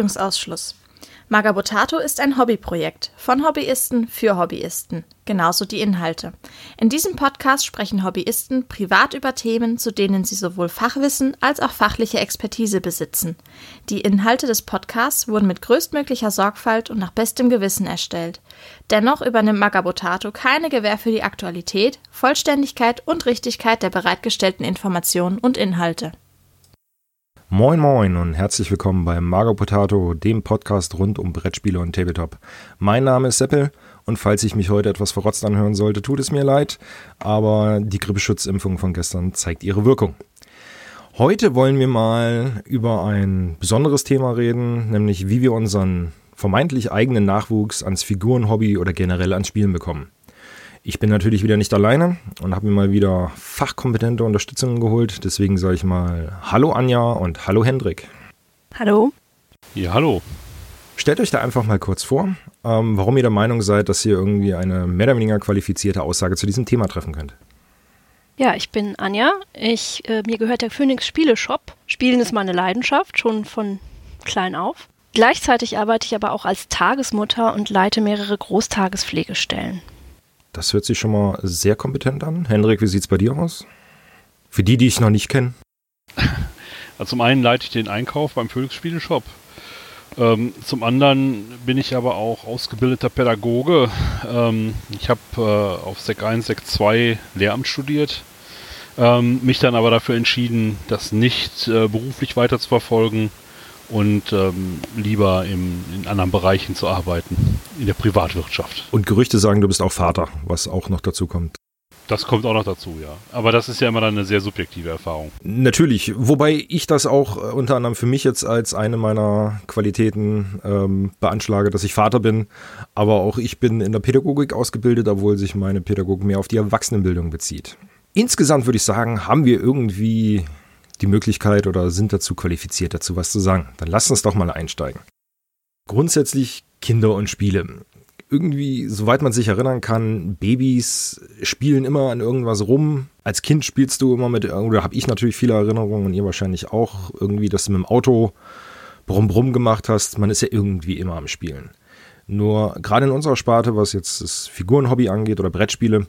Haftungsausschluss. Magabotato ist ein Hobbyprojekt von Hobbyisten für Hobbyisten, genauso die Inhalte. In diesem Podcast sprechen Hobbyisten privat über Themen, zu denen sie sowohl Fachwissen als auch fachliche Expertise besitzen. Die Inhalte des Podcasts wurden mit größtmöglicher Sorgfalt und nach bestem Gewissen erstellt. Dennoch übernimmt Magabotato keine Gewähr für die Aktualität, Vollständigkeit und Richtigkeit der bereitgestellten Informationen und Inhalte. Moin Moin und herzlich willkommen beim Mago Potato, dem Podcast rund um Brettspiele und Tabletop. Mein Name ist Seppel und falls ich mich heute etwas verrotzt anhören sollte, tut es mir leid, aber die Grippeschutzimpfung von gestern zeigt ihre Wirkung. Heute wollen wir mal über ein besonderes Thema reden, nämlich wie wir unseren vermeintlich eigenen Nachwuchs ans Figurenhobby oder generell ans Spielen bekommen. Ich bin natürlich wieder nicht alleine und habe mir mal wieder fachkompetente Unterstützung geholt. Deswegen sage ich mal Hallo Anja und Hallo Hendrik. Hallo. Ja, hallo. Stellt euch da einfach mal kurz vor, ähm, warum ihr der Meinung seid, dass ihr irgendwie eine mehr oder weniger qualifizierte Aussage zu diesem Thema treffen könnt. Ja, ich bin Anja. Ich, äh, mir gehört der Phoenix Spieleshop. Spielen ist meine Leidenschaft, schon von klein auf. Gleichzeitig arbeite ich aber auch als Tagesmutter und leite mehrere Großtagespflegestellen. Das hört sich schon mal sehr kompetent an. Hendrik, wie sieht es bei dir aus? Für die, die ich noch nicht kenne. Also zum einen leite ich den Einkauf beim Phoenix Spieleshop. Ähm, zum anderen bin ich aber auch ausgebildeter Pädagoge. Ähm, ich habe äh, auf Sek 1, Sek 2 Lehramt studiert. Ähm, mich dann aber dafür entschieden, das nicht äh, beruflich weiter zu verfolgen und ähm, lieber im, in anderen Bereichen zu arbeiten, in der Privatwirtschaft. Und Gerüchte sagen, du bist auch Vater, was auch noch dazu kommt. Das kommt auch noch dazu, ja. Aber das ist ja immer dann eine sehr subjektive Erfahrung. Natürlich, wobei ich das auch äh, unter anderem für mich jetzt als eine meiner Qualitäten ähm, beanschlage, dass ich Vater bin. Aber auch ich bin in der Pädagogik ausgebildet, obwohl sich meine Pädagogik mehr auf die Erwachsenenbildung bezieht. Insgesamt würde ich sagen, haben wir irgendwie die Möglichkeit oder sind dazu qualifiziert, dazu was zu sagen. Dann lasst uns doch mal einsteigen. Grundsätzlich Kinder und Spiele. Irgendwie, soweit man sich erinnern kann, Babys spielen immer an irgendwas rum. Als Kind spielst du immer mit, oder habe ich natürlich viele Erinnerungen und ihr wahrscheinlich auch, irgendwie, dass du mit dem Auto brumm brumm gemacht hast. Man ist ja irgendwie immer am Spielen. Nur gerade in unserer Sparte, was jetzt das Figurenhobby angeht oder Brettspiele,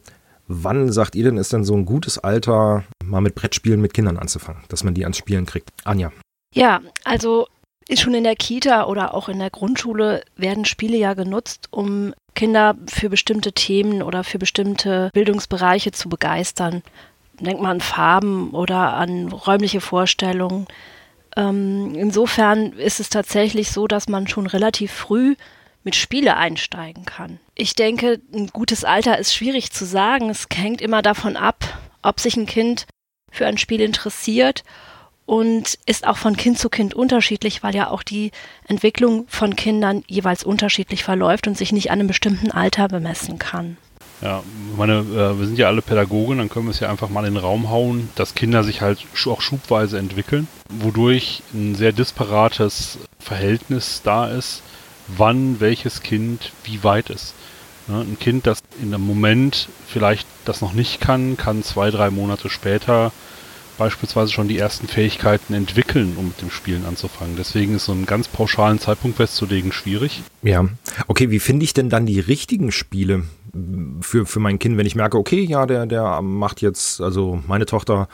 Wann sagt ihr denn, ist denn so ein gutes Alter, mal mit Brettspielen mit Kindern anzufangen, dass man die ans Spielen kriegt? Anja. Ja, also schon in der Kita oder auch in der Grundschule werden Spiele ja genutzt, um Kinder für bestimmte Themen oder für bestimmte Bildungsbereiche zu begeistern. Denkt man an Farben oder an räumliche Vorstellungen. Ähm, insofern ist es tatsächlich so, dass man schon relativ früh mit Spiele einsteigen kann. Ich denke, ein gutes Alter ist schwierig zu sagen. Es hängt immer davon ab, ob sich ein Kind für ein Spiel interessiert und ist auch von Kind zu Kind unterschiedlich, weil ja auch die Entwicklung von Kindern jeweils unterschiedlich verläuft und sich nicht an einem bestimmten Alter bemessen kann. Ja, meine, äh, wir sind ja alle Pädagogen, dann können wir es ja einfach mal in den Raum hauen, dass Kinder sich halt auch schubweise entwickeln, wodurch ein sehr disparates Verhältnis da ist wann welches Kind wie weit ist. Ne, ein Kind, das in einem Moment vielleicht das noch nicht kann, kann zwei, drei Monate später beispielsweise schon die ersten Fähigkeiten entwickeln, um mit dem Spielen anzufangen. Deswegen ist so einen ganz pauschalen Zeitpunkt festzulegen schwierig. Ja, okay, wie finde ich denn dann die richtigen Spiele für, für mein Kind, wenn ich merke, okay, ja, der, der macht jetzt, also meine Tochter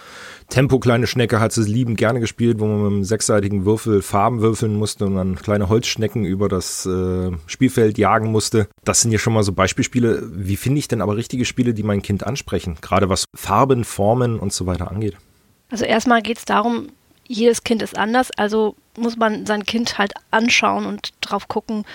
Tempo kleine Schnecke hat es liebend gerne gespielt, wo man mit einem sechsseitigen Würfel Farben würfeln musste und dann kleine Holzschnecken über das äh, Spielfeld jagen musste. Das sind ja schon mal so Beispielspiele. Wie finde ich denn aber richtige Spiele, die mein Kind ansprechen? Gerade was Farben, Formen und so weiter angeht. Also erstmal geht es darum, jedes Kind ist anders, also muss man sein Kind halt anschauen und drauf gucken,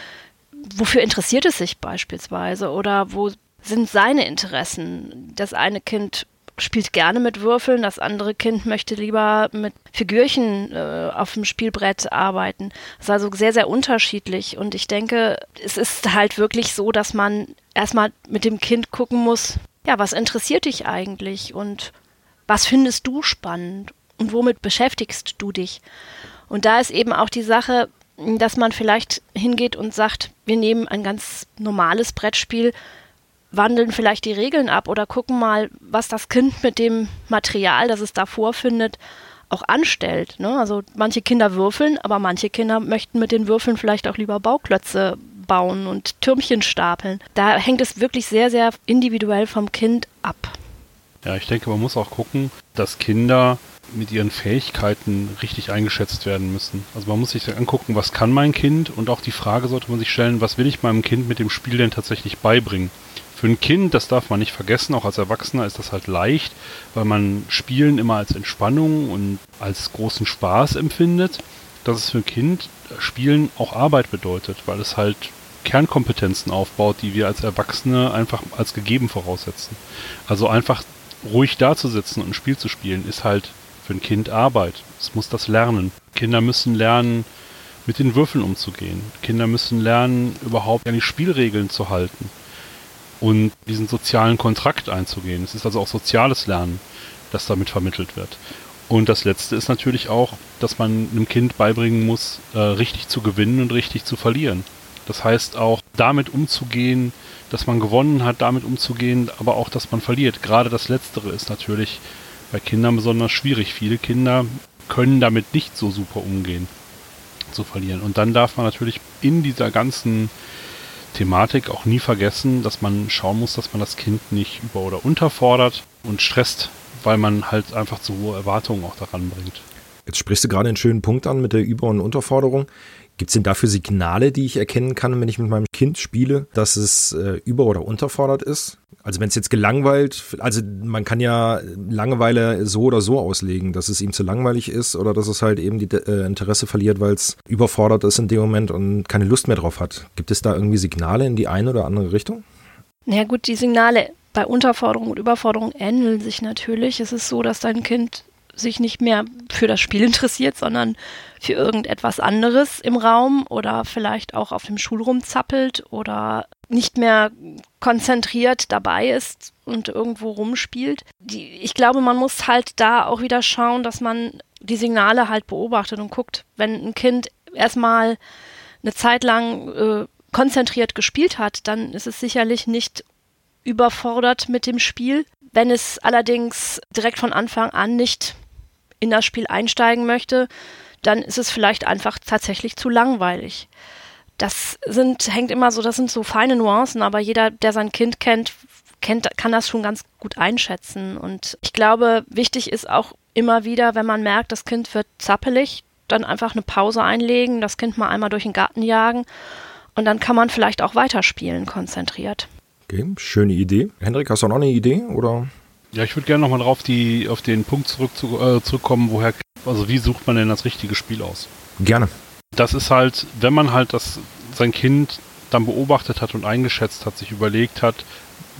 wofür interessiert es sich beispielsweise oder wo sind seine Interessen. Das eine Kind spielt gerne mit Würfeln, das andere Kind möchte lieber mit Figürchen äh, auf dem Spielbrett arbeiten. Das ist also sehr, sehr unterschiedlich. Und ich denke, es ist halt wirklich so, dass man erstmal mit dem Kind gucken muss, ja, was interessiert dich eigentlich und was findest du spannend und womit beschäftigst du dich? Und da ist eben auch die Sache, dass man vielleicht hingeht und sagt, wir nehmen ein ganz normales Brettspiel, wandeln vielleicht die Regeln ab oder gucken mal, was das Kind mit dem Material, das es da vorfindet, auch anstellt. Ne? Also manche Kinder würfeln, aber manche Kinder möchten mit den Würfeln vielleicht auch lieber Bauklötze bauen und Türmchen stapeln. Da hängt es wirklich sehr, sehr individuell vom Kind ab. Ja, ich denke, man muss auch gucken, dass Kinder mit ihren Fähigkeiten richtig eingeschätzt werden müssen. Also man muss sich angucken, was kann mein Kind und auch die Frage sollte man sich stellen, was will ich meinem Kind mit dem Spiel denn tatsächlich beibringen? Für ein Kind, das darf man nicht vergessen, auch als Erwachsener ist das halt leicht, weil man Spielen immer als Entspannung und als großen Spaß empfindet, dass es für ein Kind Spielen auch Arbeit bedeutet, weil es halt Kernkompetenzen aufbaut, die wir als Erwachsene einfach als gegeben voraussetzen. Also einfach ruhig dazusitzen und ein Spiel zu spielen, ist halt für ein Kind Arbeit. Es muss das lernen. Kinder müssen lernen, mit den Würfeln umzugehen. Kinder müssen lernen, überhaupt an die Spielregeln zu halten und diesen sozialen Kontrakt einzugehen. Es ist also auch soziales Lernen, das damit vermittelt wird. Und das Letzte ist natürlich auch, dass man einem Kind beibringen muss, äh, richtig zu gewinnen und richtig zu verlieren. Das heißt auch, damit umzugehen, dass man gewonnen hat, damit umzugehen, aber auch, dass man verliert. Gerade das Letztere ist natürlich bei Kindern besonders schwierig. Viele Kinder können damit nicht so super umgehen, zu verlieren. Und dann darf man natürlich in dieser ganzen Thematik auch nie vergessen, dass man schauen muss, dass man das Kind nicht über- oder unterfordert und stresst, weil man halt einfach zu hohe Erwartungen auch daran bringt. Jetzt sprichst du gerade einen schönen Punkt an mit der Über- und Unterforderung. Gibt es denn dafür Signale, die ich erkennen kann, wenn ich mit meinem Kind spiele, dass es äh, über- oder unterfordert ist? Also wenn es jetzt gelangweilt, also man kann ja Langeweile so oder so auslegen, dass es ihm zu langweilig ist oder dass es halt eben die äh, Interesse verliert, weil es überfordert ist in dem Moment und keine Lust mehr drauf hat. Gibt es da irgendwie Signale in die eine oder andere Richtung? Na ja, gut, die Signale bei Unterforderung und Überforderung ähneln sich natürlich. Es ist so, dass dein Kind sich nicht mehr für das Spiel interessiert, sondern für irgendetwas anderes im Raum oder vielleicht auch auf dem Schulrum zappelt oder nicht mehr konzentriert dabei ist und irgendwo rumspielt. Die, ich glaube, man muss halt da auch wieder schauen, dass man die Signale halt beobachtet und guckt, wenn ein Kind erstmal eine Zeit lang äh, konzentriert gespielt hat, dann ist es sicherlich nicht überfordert mit dem Spiel. Wenn es allerdings direkt von Anfang an nicht in das Spiel einsteigen möchte, dann ist es vielleicht einfach tatsächlich zu langweilig. Das sind, hängt immer so, das sind so feine Nuancen, aber jeder, der sein Kind kennt, kennt, kann das schon ganz gut einschätzen. Und ich glaube, wichtig ist auch immer wieder, wenn man merkt, das Kind wird zappelig, dann einfach eine Pause einlegen, das Kind mal einmal durch den Garten jagen und dann kann man vielleicht auch weiterspielen, konzentriert. Okay, schöne Idee. Hendrik, hast du noch eine Idee oder? Ja, ich würde gerne nochmal drauf die, auf den Punkt zurück, zu, äh, zurückkommen, woher, also wie sucht man denn das richtige Spiel aus? Gerne. Das ist halt, wenn man halt das, sein Kind dann beobachtet hat und eingeschätzt hat, sich überlegt hat,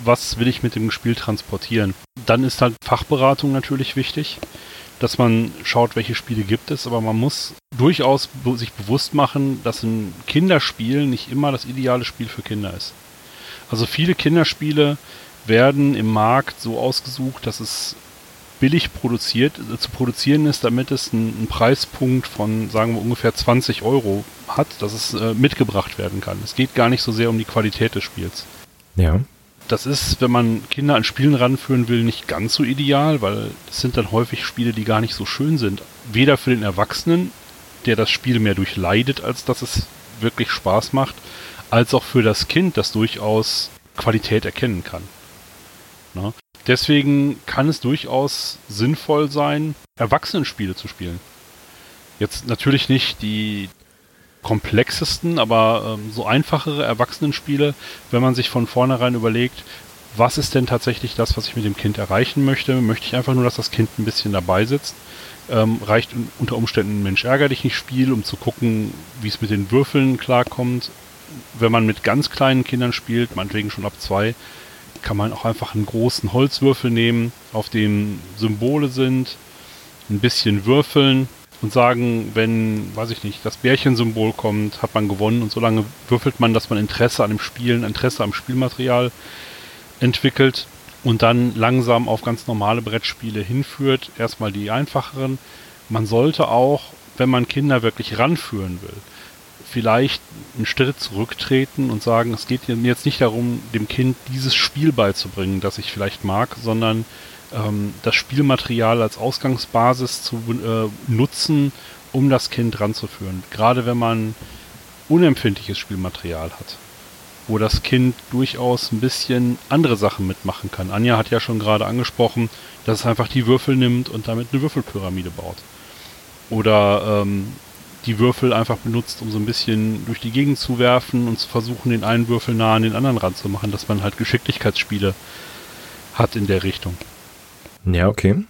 was will ich mit dem Spiel transportieren, dann ist halt Fachberatung natürlich wichtig, dass man schaut, welche Spiele gibt es, aber man muss durchaus sich bewusst machen, dass ein Kinderspiel nicht immer das ideale Spiel für Kinder ist. Also viele Kinderspiele werden im Markt so ausgesucht, dass es billig produziert, äh, zu produzieren ist, damit es einen, einen, Preispunkt von, sagen wir, ungefähr 20 Euro hat, dass es äh, mitgebracht werden kann. Es geht gar nicht so sehr um die Qualität des Spiels. Ja. Das ist, wenn man Kinder an Spielen ranführen will, nicht ganz so ideal, weil es sind dann häufig Spiele, die gar nicht so schön sind. Weder für den Erwachsenen, der das Spiel mehr durchleidet, als dass es wirklich Spaß macht, als auch für das Kind, das durchaus Qualität erkennen kann. Ne? Deswegen kann es durchaus sinnvoll sein, Erwachsenenspiele zu spielen. Jetzt natürlich nicht die komplexesten, aber ähm, so einfachere Erwachsenenspiele, wenn man sich von vornherein überlegt, was ist denn tatsächlich das, was ich mit dem Kind erreichen möchte? Möchte ich einfach nur, dass das Kind ein bisschen dabei sitzt? Ähm, reicht unter Umständen ein Mensch ärger dich nicht Spiel, um zu gucken, wie es mit den Würfeln klarkommt. Wenn man mit ganz kleinen Kindern spielt, meinetwegen schon ab zwei, kann man auch einfach einen großen Holzwürfel nehmen, auf dem Symbole sind, ein bisschen würfeln und sagen, wenn, weiß ich nicht, das Bärchensymbol kommt, hat man gewonnen und solange würfelt man, dass man Interesse an dem Spielen, Interesse am Spielmaterial entwickelt und dann langsam auf ganz normale Brettspiele hinführt. Erstmal die einfacheren. Man sollte auch, wenn man Kinder wirklich ranführen will, vielleicht einen Schritt zurücktreten und sagen, es geht mir jetzt nicht darum, dem Kind dieses Spiel beizubringen, das ich vielleicht mag, sondern ähm, das Spielmaterial als Ausgangsbasis zu äh, nutzen, um das Kind ranzuführen. Gerade wenn man unempfindliches Spielmaterial hat, wo das Kind durchaus ein bisschen andere Sachen mitmachen kann. Anja hat ja schon gerade angesprochen, dass es einfach die Würfel nimmt und damit eine Würfelpyramide baut. Oder ähm, die Würfel einfach benutzt, um so ein bisschen durch die Gegend zu werfen und zu versuchen, den einen Würfel nah an den anderen ranzumachen, dass man halt Geschicklichkeitsspiele hat in der Richtung. Ja, okay.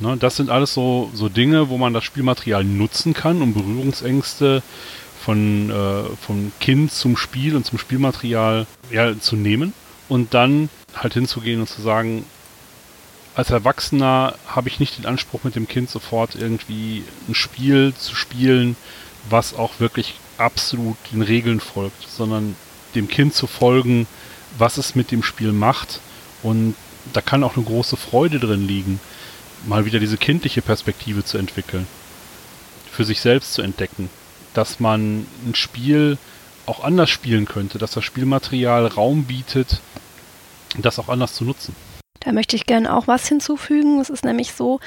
Ne, das sind alles so, so Dinge, wo man das Spielmaterial nutzen kann, um Berührungsängste von, äh, vom Kind zum Spiel und zum Spielmaterial ja, zu nehmen und dann halt hinzugehen und zu sagen, als Erwachsener habe ich nicht den Anspruch, mit dem Kind sofort irgendwie ein Spiel zu spielen, was auch wirklich absolut den Regeln folgt, sondern dem Kind zu folgen, was es mit dem Spiel macht. Und da kann auch eine große Freude drin liegen, mal wieder diese kindliche Perspektive zu entwickeln, für sich selbst zu entdecken, dass man ein Spiel auch anders spielen könnte, dass das Spielmaterial Raum bietet, das auch anders zu nutzen. Da möchte ich gerne auch was hinzufügen. Es ist nämlich so,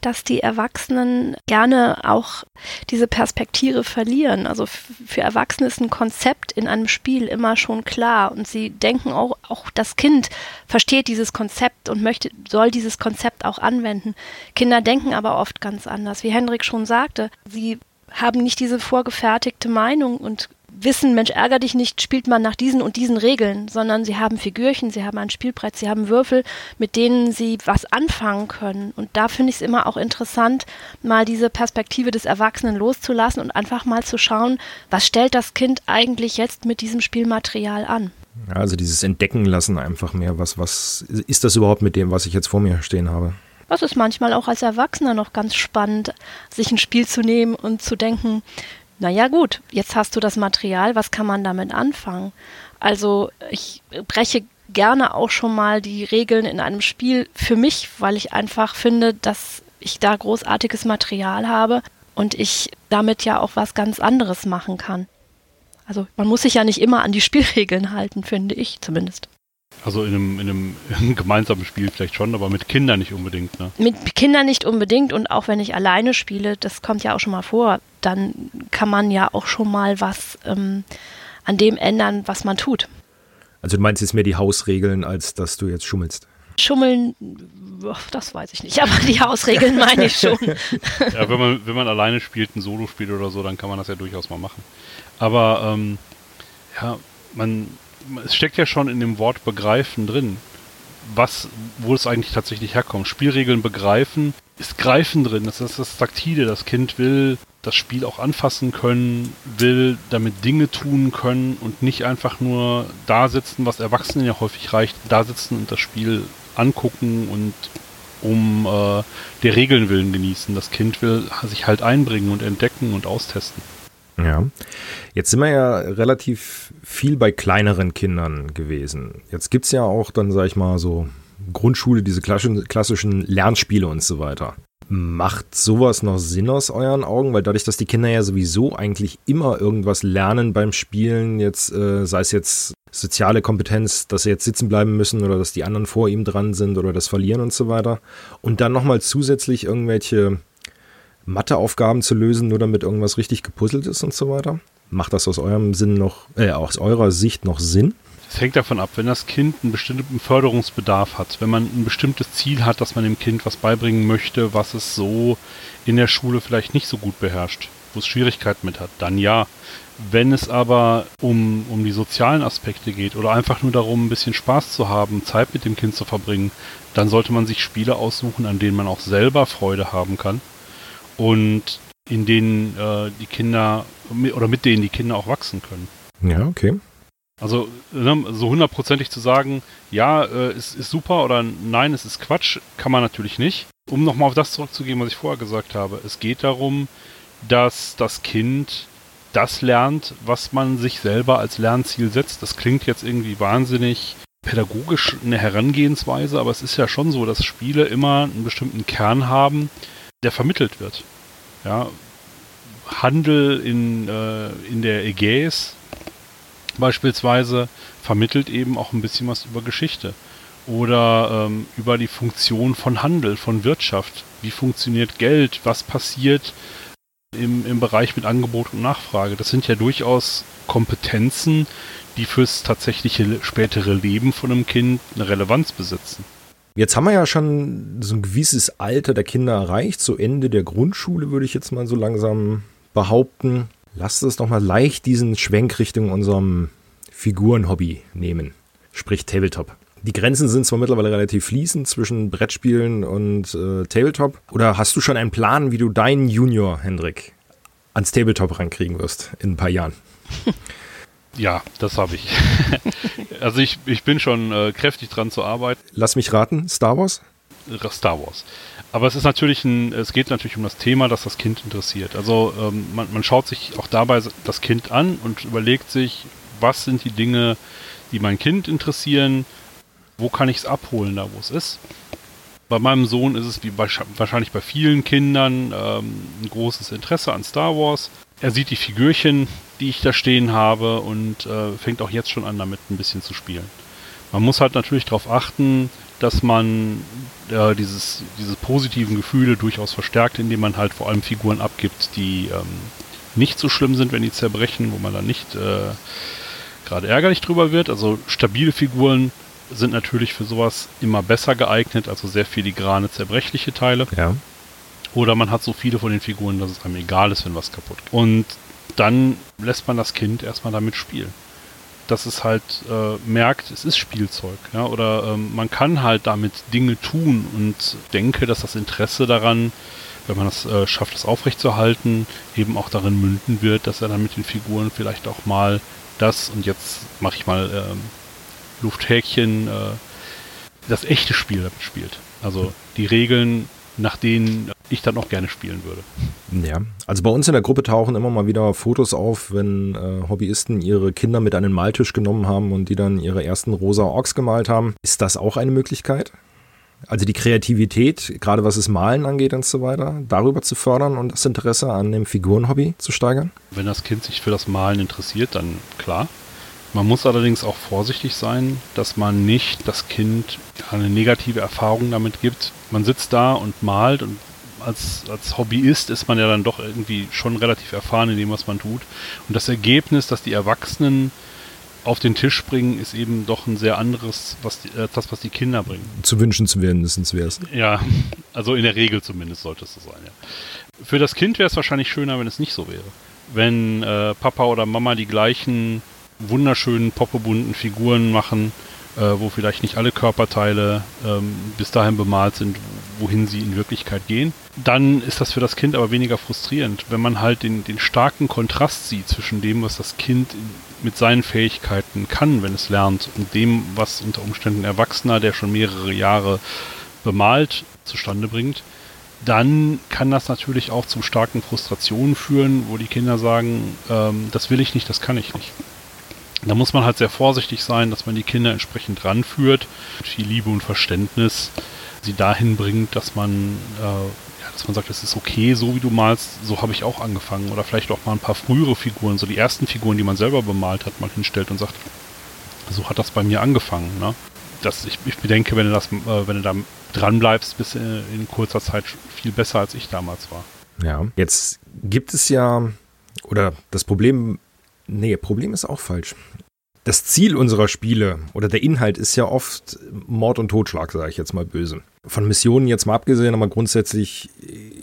dass die Erwachsenen gerne auch diese Perspektive verlieren. Also für Erwachsene ist ein Konzept in einem Spiel immer schon klar und sie denken auch, auch das Kind versteht dieses Konzept und möchte, soll dieses Konzept auch anwenden. Kinder denken aber oft ganz anders. Wie Hendrik schon sagte, sie haben nicht diese vorgefertigte Meinung und wissen, Mensch, ärger dich nicht, spielt man nach diesen und diesen Regeln, sondern sie haben Figürchen, sie haben ein Spielbrett, sie haben Würfel, mit denen sie was anfangen können. Und da finde ich es immer auch interessant, mal diese Perspektive des Erwachsenen loszulassen und einfach mal zu schauen, was stellt das Kind eigentlich jetzt mit diesem Spielmaterial an. Also dieses Entdecken lassen einfach mehr, was, was ist das überhaupt mit dem, was ich jetzt vor mir stehen habe? Das ist manchmal auch als Erwachsener noch ganz spannend, sich ein Spiel zu nehmen und zu denken, naja gut, jetzt hast du das Material, was kann man damit anfangen? Also ich breche gerne auch schon mal die Regeln in einem Spiel für mich, weil ich einfach finde, dass ich da großartiges Material habe und ich damit ja auch was ganz anderes machen kann. Also man muss sich ja nicht immer an die Spielregeln halten, finde ich zumindest. Also in einem, in einem, in einem gemeinsamen Spiel vielleicht schon, aber mit Kindern nicht unbedingt, ne? Mit Kindern nicht unbedingt und auch wenn ich alleine spiele, das kommt ja auch schon mal vor, dann kann man ja auch schon mal was ähm, an dem ändern, was man tut. Also du meinst jetzt mehr die Hausregeln, als dass du jetzt schummelst? Schummeln, das weiß ich nicht, aber die Hausregeln meine ich schon. Ja, wenn man, wenn man alleine spielt, ein Solo spielt oder so, dann kann man das ja durchaus mal machen. Aber ähm, ja, man, es steckt ja schon in dem Wort begreifen drin. Was, wo es eigentlich tatsächlich herkommt. Spielregeln begreifen, ist Greifen drin. Das ist das Taktile. Das Kind will das Spiel auch anfassen können, will damit Dinge tun können und nicht einfach nur da sitzen, was Erwachsenen ja häufig reicht, da sitzen und das Spiel angucken und um äh, der Regeln willen genießen. Das Kind will sich halt einbringen und entdecken und austesten. Ja. Jetzt sind wir ja relativ viel bei kleineren Kindern gewesen. Jetzt gibt es ja auch dann, sag ich mal, so Grundschule, diese klassischen Lernspiele und so weiter. Macht sowas noch Sinn aus euren Augen? Weil dadurch, dass die Kinder ja sowieso eigentlich immer irgendwas lernen beim Spielen, jetzt äh, sei es jetzt soziale Kompetenz, dass sie jetzt sitzen bleiben müssen oder dass die anderen vor ihm dran sind oder das verlieren und so weiter. Und dann nochmal zusätzlich irgendwelche Matheaufgaben zu lösen, nur damit irgendwas richtig gepuzzelt ist und so weiter? Macht das aus eurem Sinn noch, äh, aus eurer Sicht noch Sinn? Es hängt davon ab, wenn das Kind einen bestimmten Förderungsbedarf hat, wenn man ein bestimmtes Ziel hat, dass man dem Kind was beibringen möchte, was es so in der Schule vielleicht nicht so gut beherrscht, wo es Schwierigkeiten mit hat, dann ja. Wenn es aber um, um die sozialen Aspekte geht oder einfach nur darum, ein bisschen Spaß zu haben, Zeit mit dem Kind zu verbringen, dann sollte man sich Spiele aussuchen, an denen man auch selber Freude haben kann und in denen äh, die Kinder oder mit denen die Kinder auch wachsen können. Ja, okay. Also ne, so hundertprozentig zu sagen, ja, äh, es ist super oder nein, es ist Quatsch, kann man natürlich nicht. Um nochmal auf das zurückzugehen, was ich vorher gesagt habe. Es geht darum, dass das Kind das lernt, was man sich selber als Lernziel setzt. Das klingt jetzt irgendwie wahnsinnig pädagogisch eine Herangehensweise, aber es ist ja schon so, dass Spiele immer einen bestimmten Kern haben, der vermittelt wird. Ja, Handel in, äh, in der Ägäis beispielsweise vermittelt eben auch ein bisschen was über Geschichte. oder ähm, über die Funktion von Handel, von Wirtschaft. Wie funktioniert Geld? Was passiert im, im Bereich mit Angebot und Nachfrage? Das sind ja durchaus Kompetenzen, die fürs tatsächliche spätere Leben von einem Kind eine Relevanz besitzen. Jetzt haben wir ja schon so ein gewisses Alter der Kinder erreicht, so Ende der Grundschule würde ich jetzt mal so langsam behaupten. Lasst uns doch mal leicht diesen Schwenk Richtung unserem Figurenhobby nehmen, sprich Tabletop. Die Grenzen sind zwar mittlerweile relativ fließend zwischen Brettspielen und äh, Tabletop. Oder hast du schon einen Plan, wie du deinen Junior, Hendrik, ans Tabletop rankriegen wirst in ein paar Jahren? Ja, das habe ich. also ich, ich bin schon äh, kräftig dran zu arbeiten. Lass mich raten, Star Wars? Star Wars. Aber es ist natürlich ein, es geht natürlich um das Thema, das das Kind interessiert. Also ähm, man, man schaut sich auch dabei das Kind an und überlegt sich, was sind die Dinge, die mein Kind interessieren, wo kann ich es abholen, da wo es ist. Bei meinem Sohn ist es wie bei, wahrscheinlich bei vielen Kindern ähm, ein großes Interesse an Star Wars. Er sieht die Figürchen, die ich da stehen habe und äh, fängt auch jetzt schon an, damit ein bisschen zu spielen. Man muss halt natürlich darauf achten, dass man äh, dieses, diese positiven Gefühle durchaus verstärkt, indem man halt vor allem Figuren abgibt, die ähm, nicht so schlimm sind, wenn die zerbrechen, wo man dann nicht äh, gerade ärgerlich drüber wird. Also stabile Figuren sind natürlich für sowas immer besser geeignet, also sehr filigrane, zerbrechliche Teile. Ja. Oder man hat so viele von den Figuren, dass es einem egal ist, wenn was kaputt geht. Und dann lässt man das Kind erstmal damit spielen. Dass es halt äh, merkt, es ist Spielzeug. Ja? Oder ähm, man kann halt damit Dinge tun und denke, dass das Interesse daran, wenn man es äh, schafft, es aufrechtzuerhalten, eben auch darin münden wird, dass er dann mit den Figuren vielleicht auch mal das und jetzt mache ich mal ähm, Lufthäkchen, äh, das echte Spiel damit spielt. Also die Regeln, nach denen ich dann auch gerne spielen würde. Ja, also bei uns in der Gruppe tauchen immer mal wieder Fotos auf, wenn äh, Hobbyisten ihre Kinder mit an den Maltisch genommen haben und die dann ihre ersten rosa Orks gemalt haben. Ist das auch eine Möglichkeit? Also die Kreativität, gerade was das Malen angeht und so weiter, darüber zu fördern und das Interesse an dem Figurenhobby zu steigern? Wenn das Kind sich für das Malen interessiert, dann klar. Man muss allerdings auch vorsichtig sein, dass man nicht das Kind eine negative Erfahrung damit gibt. Man sitzt da und malt und als, als Hobbyist ist man ja dann doch irgendwie schon relativ erfahren in dem, was man tut. Und das Ergebnis, dass die Erwachsenen auf den Tisch bringen, ist eben doch ein sehr anderes, was die, äh, das, was die Kinder bringen. Zu wünschen zu werden, wäre es. Ja, also in der Regel zumindest sollte es so sein, ja. Für das Kind wäre es wahrscheinlich schöner, wenn es nicht so wäre. Wenn äh, Papa oder Mama die gleichen wunderschönen, poppebunten Figuren machen, äh, wo vielleicht nicht alle Körperteile ähm, bis dahin bemalt sind, wohin sie in Wirklichkeit gehen. Dann ist das für das Kind aber weniger frustrierend, wenn man halt den, den starken Kontrast sieht zwischen dem, was das Kind mit seinen Fähigkeiten kann, wenn es lernt, und dem, was unter Umständen ein Erwachsener, der schon mehrere Jahre bemalt, zustande bringt dann kann das natürlich auch zu starken Frustrationen führen, wo die Kinder sagen, ähm, das will ich nicht, das kann ich nicht. Da muss man halt sehr vorsichtig sein, dass man die Kinder entsprechend ranführt, viel Liebe und Verständnis sie dahin bringt, dass man, äh, ja, dass man sagt, es ist okay, so wie du malst, so habe ich auch angefangen. Oder vielleicht auch mal ein paar frühere Figuren, so die ersten Figuren, die man selber bemalt hat, mal hinstellt und sagt, so hat das bei mir angefangen. Ne? Das, ich, ich bedenke, wenn du das, äh, wenn du da dran bleibst, bist du in kurzer Zeit viel besser als ich damals war. Ja, jetzt gibt es ja, oder das Problem Nee, Problem ist auch falsch. Das Ziel unserer Spiele oder der Inhalt ist ja oft Mord und Totschlag, sage ich jetzt mal böse. Von Missionen jetzt mal abgesehen, aber grundsätzlich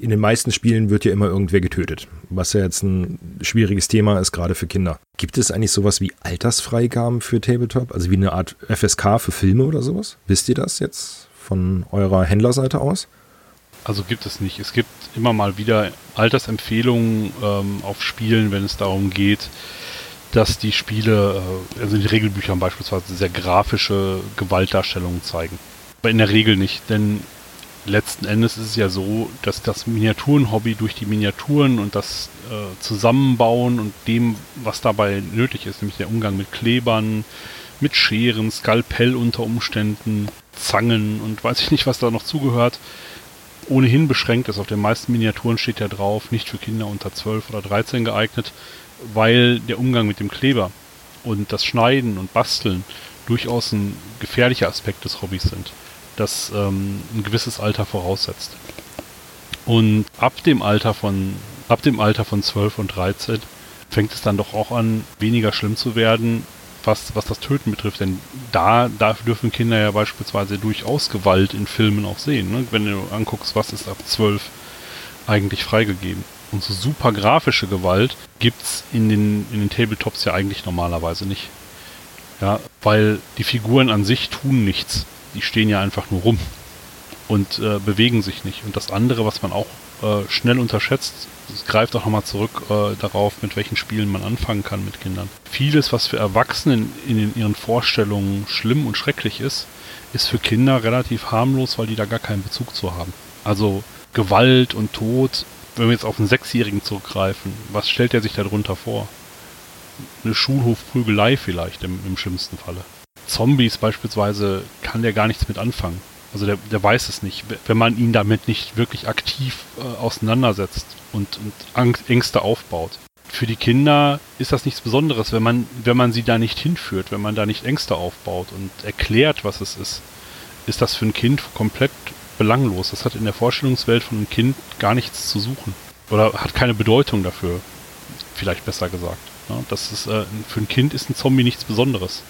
in den meisten Spielen wird ja immer irgendwer getötet, was ja jetzt ein schwieriges Thema ist, gerade für Kinder. Gibt es eigentlich sowas wie Altersfreigaben für Tabletop, also wie eine Art FSK für Filme oder sowas? Wisst ihr das jetzt von eurer Händlerseite aus? Also gibt es nicht. Es gibt immer mal wieder Altersempfehlungen ähm, auf Spielen, wenn es darum geht, dass die Spiele, äh, also die Regelbücher beispielsweise, sehr grafische Gewaltdarstellungen zeigen. Aber in der Regel nicht, denn letzten Endes ist es ja so, dass das Miniaturenhobby durch die Miniaturen und das äh, Zusammenbauen und dem, was dabei nötig ist, nämlich der Umgang mit Klebern, mit Scheren, Skalpell unter Umständen, Zangen und weiß ich nicht, was da noch zugehört, ohnehin beschränkt ist. Auf den meisten Miniaturen steht ja drauf, nicht für Kinder unter 12 oder 13 geeignet weil der Umgang mit dem Kleber und das Schneiden und Basteln durchaus ein gefährlicher Aspekt des Hobbys sind, das ähm, ein gewisses Alter voraussetzt. Und ab dem Alter von ab dem Alter von 12 und 13 fängt es dann doch auch an, weniger schlimm zu werden, was, was das Töten betrifft. Denn da, da dürfen Kinder ja beispielsweise durchaus Gewalt in Filmen auch sehen. Ne? Wenn du anguckst, was ist ab 12 eigentlich freigegeben. Und so super grafische Gewalt gibt's in den, in den Tabletops ja eigentlich normalerweise nicht. Ja, weil die Figuren an sich tun nichts. Die stehen ja einfach nur rum und äh, bewegen sich nicht. Und das andere, was man auch äh, schnell unterschätzt, es greift auch nochmal zurück äh, darauf, mit welchen Spielen man anfangen kann mit Kindern. Vieles, was für Erwachsene in, in ihren Vorstellungen schlimm und schrecklich ist, ist für Kinder relativ harmlos, weil die da gar keinen Bezug zu haben. Also Gewalt und Tod, wenn wir jetzt auf einen Sechsjährigen zurückgreifen, was stellt er sich darunter vor? Eine Schulhofprügelei vielleicht im, im schlimmsten Falle. Zombies beispielsweise kann der gar nichts mit anfangen. Also der, der weiß es nicht, wenn man ihn damit nicht wirklich aktiv äh, auseinandersetzt und, und Angst, Ängste aufbaut. Für die Kinder ist das nichts Besonderes, wenn man, wenn man sie da nicht hinführt, wenn man da nicht Ängste aufbaut und erklärt, was es ist, ist das für ein Kind komplett belanglos. Das hat in der Vorstellungswelt von einem Kind gar nichts zu suchen. Oder hat keine Bedeutung dafür. Vielleicht besser gesagt. Ja, das ist, äh, für ein Kind ist ein Zombie nichts Besonderes.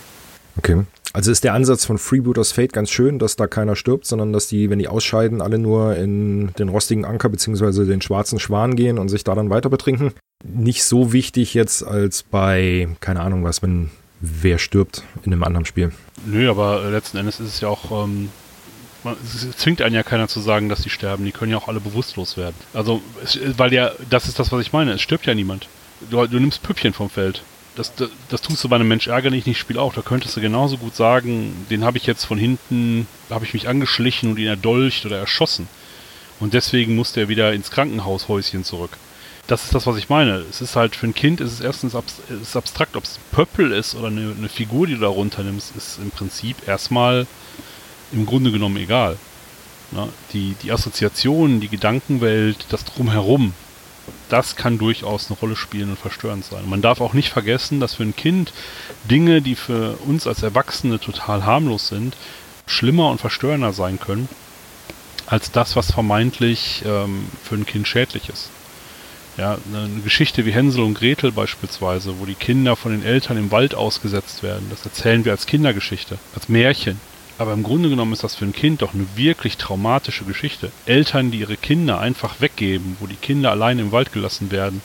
Okay. Also ist der Ansatz von Freebooters Fate ganz schön, dass da keiner stirbt, sondern dass die, wenn die ausscheiden, alle nur in den rostigen Anker bzw. den schwarzen Schwan gehen und sich da dann weiter betrinken. Nicht so wichtig jetzt als bei, keine Ahnung was, wenn wer stirbt in einem anderen Spiel. Nö, aber letzten Endes ist es ja auch, ähm, man, es zwingt einen ja keiner zu sagen, dass sie sterben. Die können ja auch alle bewusstlos werden. Also, es, weil ja, das ist das, was ich meine. Es stirbt ja niemand. Du, du nimmst Püppchen vom Feld das, das, das, tust du bei einem Mensch ärgerlich nicht, Spiel auch. Da könntest du genauso gut sagen, den habe ich jetzt von hinten, habe ich mich angeschlichen und ihn erdolcht oder erschossen. Und deswegen muss der wieder ins Krankenhaushäuschen zurück. Das ist das, was ich meine. Es ist halt für ein Kind, ist es erstens abs ist abstrakt, ob es Pöppel ist oder eine, eine Figur, die du da runternimmst, ist im Prinzip erstmal im Grunde genommen egal. Na, die, die Assoziationen, die Gedankenwelt, das Drumherum, das kann durchaus eine Rolle spielen und verstörend sein. Man darf auch nicht vergessen, dass für ein Kind Dinge, die für uns als Erwachsene total harmlos sind, schlimmer und verstörender sein können, als das, was vermeintlich ähm, für ein Kind schädlich ist. Ja, eine Geschichte wie Hänsel und Gretel beispielsweise, wo die Kinder von den Eltern im Wald ausgesetzt werden, das erzählen wir als Kindergeschichte, als Märchen. Aber im Grunde genommen ist das für ein Kind doch eine wirklich traumatische Geschichte. Eltern, die ihre Kinder einfach weggeben, wo die Kinder allein im Wald gelassen werden,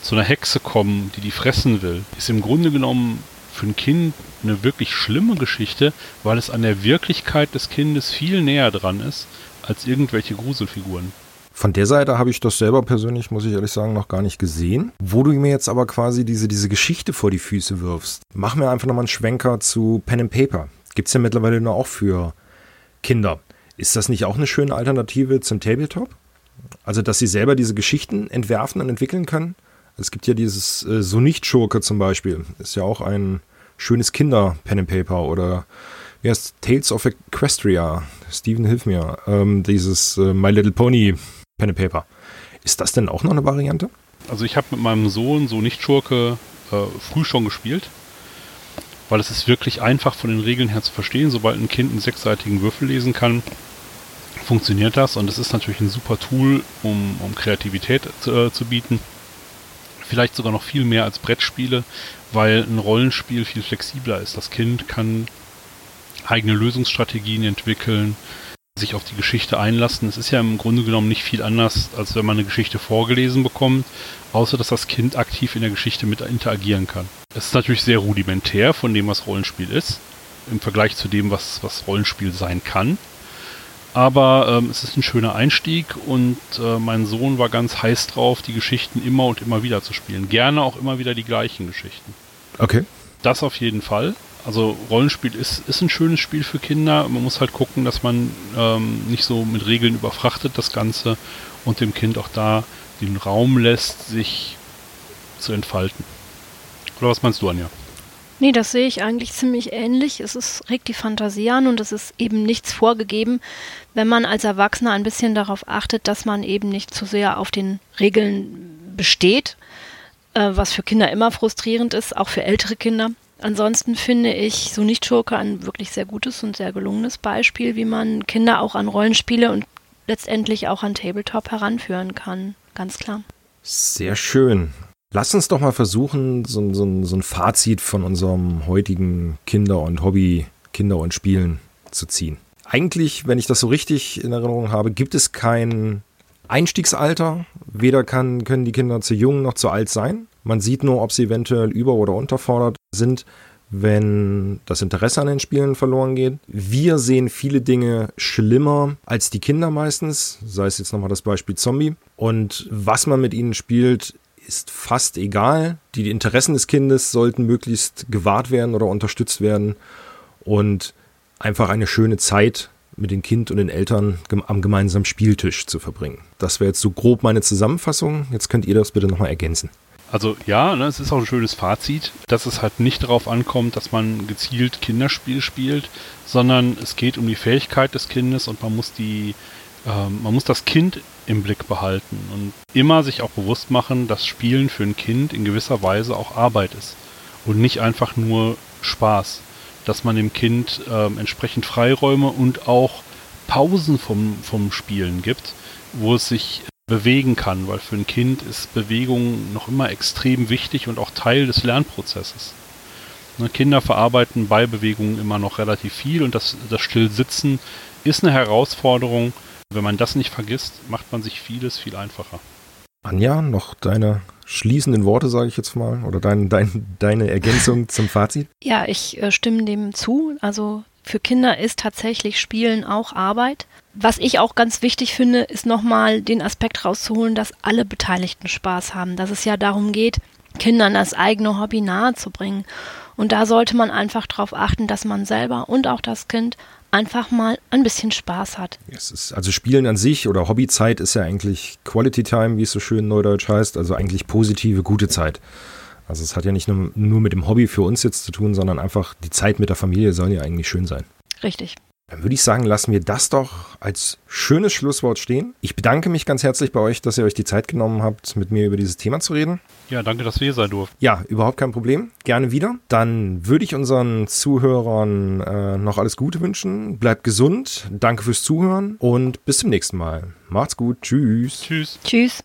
zu einer Hexe kommen, die die fressen will, ist im Grunde genommen für ein Kind eine wirklich schlimme Geschichte, weil es an der Wirklichkeit des Kindes viel näher dran ist als irgendwelche Gruselfiguren. Von der Seite habe ich das selber persönlich, muss ich ehrlich sagen, noch gar nicht gesehen. Wo du mir jetzt aber quasi diese, diese Geschichte vor die Füße wirfst, mach mir einfach nochmal einen Schwenker zu Pen and Paper. Gibt es ja mittlerweile nur auch für Kinder. Ist das nicht auch eine schöne Alternative zum Tabletop? Also, dass sie selber diese Geschichten entwerfen und entwickeln können? Es gibt ja dieses äh, So nicht Schurke zum Beispiel. Ist ja auch ein schönes Kinder-Pen and Paper oder wie heißt Tales of Equestria? Steven, hilf mir. Ähm, dieses äh, My Little Pony Pen and Paper. Ist das denn auch noch eine Variante? Also ich habe mit meinem Sohn So nicht Schurke äh, früh schon gespielt weil es ist wirklich einfach von den Regeln her zu verstehen. Sobald ein Kind einen sechsseitigen Würfel lesen kann, funktioniert das und es ist natürlich ein super Tool, um, um Kreativität zu, äh, zu bieten. Vielleicht sogar noch viel mehr als Brettspiele, weil ein Rollenspiel viel flexibler ist. Das Kind kann eigene Lösungsstrategien entwickeln, sich auf die Geschichte einlassen. Es ist ja im Grunde genommen nicht viel anders, als wenn man eine Geschichte vorgelesen bekommt, außer dass das Kind aktiv in der Geschichte mit interagieren kann. Es ist natürlich sehr rudimentär von dem, was Rollenspiel ist, im Vergleich zu dem, was, was Rollenspiel sein kann. Aber ähm, es ist ein schöner Einstieg und äh, mein Sohn war ganz heiß drauf, die Geschichten immer und immer wieder zu spielen. Gerne auch immer wieder die gleichen Geschichten. Okay. Das auf jeden Fall. Also Rollenspiel ist, ist ein schönes Spiel für Kinder. Man muss halt gucken, dass man ähm, nicht so mit Regeln überfrachtet das Ganze und dem Kind auch da den Raum lässt, sich zu entfalten. Oder was meinst du, Anja? Nee, das sehe ich eigentlich ziemlich ähnlich. Es ist, regt die Fantasie an und es ist eben nichts vorgegeben, wenn man als Erwachsener ein bisschen darauf achtet, dass man eben nicht zu sehr auf den Regeln besteht, äh, was für Kinder immer frustrierend ist, auch für ältere Kinder. Ansonsten finde ich so nicht Schurke ein wirklich sehr gutes und sehr gelungenes Beispiel, wie man Kinder auch an Rollenspiele und letztendlich auch an Tabletop heranführen kann. Ganz klar. Sehr schön. Lass uns doch mal versuchen, so, so, so ein Fazit von unserem heutigen Kinder- und Hobby, Kinder- und Spielen zu ziehen. Eigentlich, wenn ich das so richtig in Erinnerung habe, gibt es kein Einstiegsalter. Weder kann, können die Kinder zu jung noch zu alt sein. Man sieht nur, ob sie eventuell über- oder unterfordert sind, wenn das Interesse an den Spielen verloren geht. Wir sehen viele Dinge schlimmer als die Kinder meistens, sei es jetzt nochmal das Beispiel Zombie. Und was man mit ihnen spielt, ist fast egal. Die Interessen des Kindes sollten möglichst gewahrt werden oder unterstützt werden und einfach eine schöne Zeit mit dem Kind und den Eltern am gemeinsamen Spieltisch zu verbringen. Das wäre jetzt so grob meine Zusammenfassung. Jetzt könnt ihr das bitte nochmal ergänzen. Also ja, ne, es ist auch ein schönes Fazit, dass es halt nicht darauf ankommt, dass man gezielt Kinderspiel spielt, sondern es geht um die Fähigkeit des Kindes und man muss die, ähm, man muss das Kind im Blick behalten und immer sich auch bewusst machen, dass Spielen für ein Kind in gewisser Weise auch Arbeit ist und nicht einfach nur Spaß dass man dem Kind ähm, entsprechend Freiräume und auch Pausen vom, vom Spielen gibt, wo es sich bewegen kann, weil für ein Kind ist Bewegung noch immer extrem wichtig und auch Teil des Lernprozesses. Ne, Kinder verarbeiten bei Bewegungen immer noch relativ viel und das, das Stillsitzen ist eine Herausforderung. Wenn man das nicht vergisst, macht man sich vieles viel einfacher. Anja, noch deine schließenden Worte, sage ich jetzt mal, oder dein, dein, deine Ergänzung zum Fazit? Ja, ich äh, stimme dem zu. Also für Kinder ist tatsächlich Spielen auch Arbeit. Was ich auch ganz wichtig finde, ist nochmal den Aspekt rauszuholen, dass alle Beteiligten Spaß haben, dass es ja darum geht, Kindern das eigene Hobby nahezubringen. Und da sollte man einfach darauf achten, dass man selber und auch das Kind einfach mal ein bisschen Spaß hat. Also Spielen an sich oder Hobbyzeit ist ja eigentlich Quality Time, wie es so schön neudeutsch heißt, also eigentlich positive, gute Zeit. Also es hat ja nicht nur, nur mit dem Hobby für uns jetzt zu tun, sondern einfach die Zeit mit der Familie soll ja eigentlich schön sein. Richtig. Dann würde ich sagen, lassen wir das doch als schönes Schlusswort stehen. Ich bedanke mich ganz herzlich bei euch, dass ihr euch die Zeit genommen habt, mit mir über dieses Thema zu reden. Ja, danke, dass wir hier sein durften. Ja, überhaupt kein Problem. Gerne wieder. Dann würde ich unseren Zuhörern äh, noch alles Gute wünschen. Bleibt gesund. Danke fürs Zuhören und bis zum nächsten Mal. Macht's gut. Tschüss. Tschüss. Tschüss.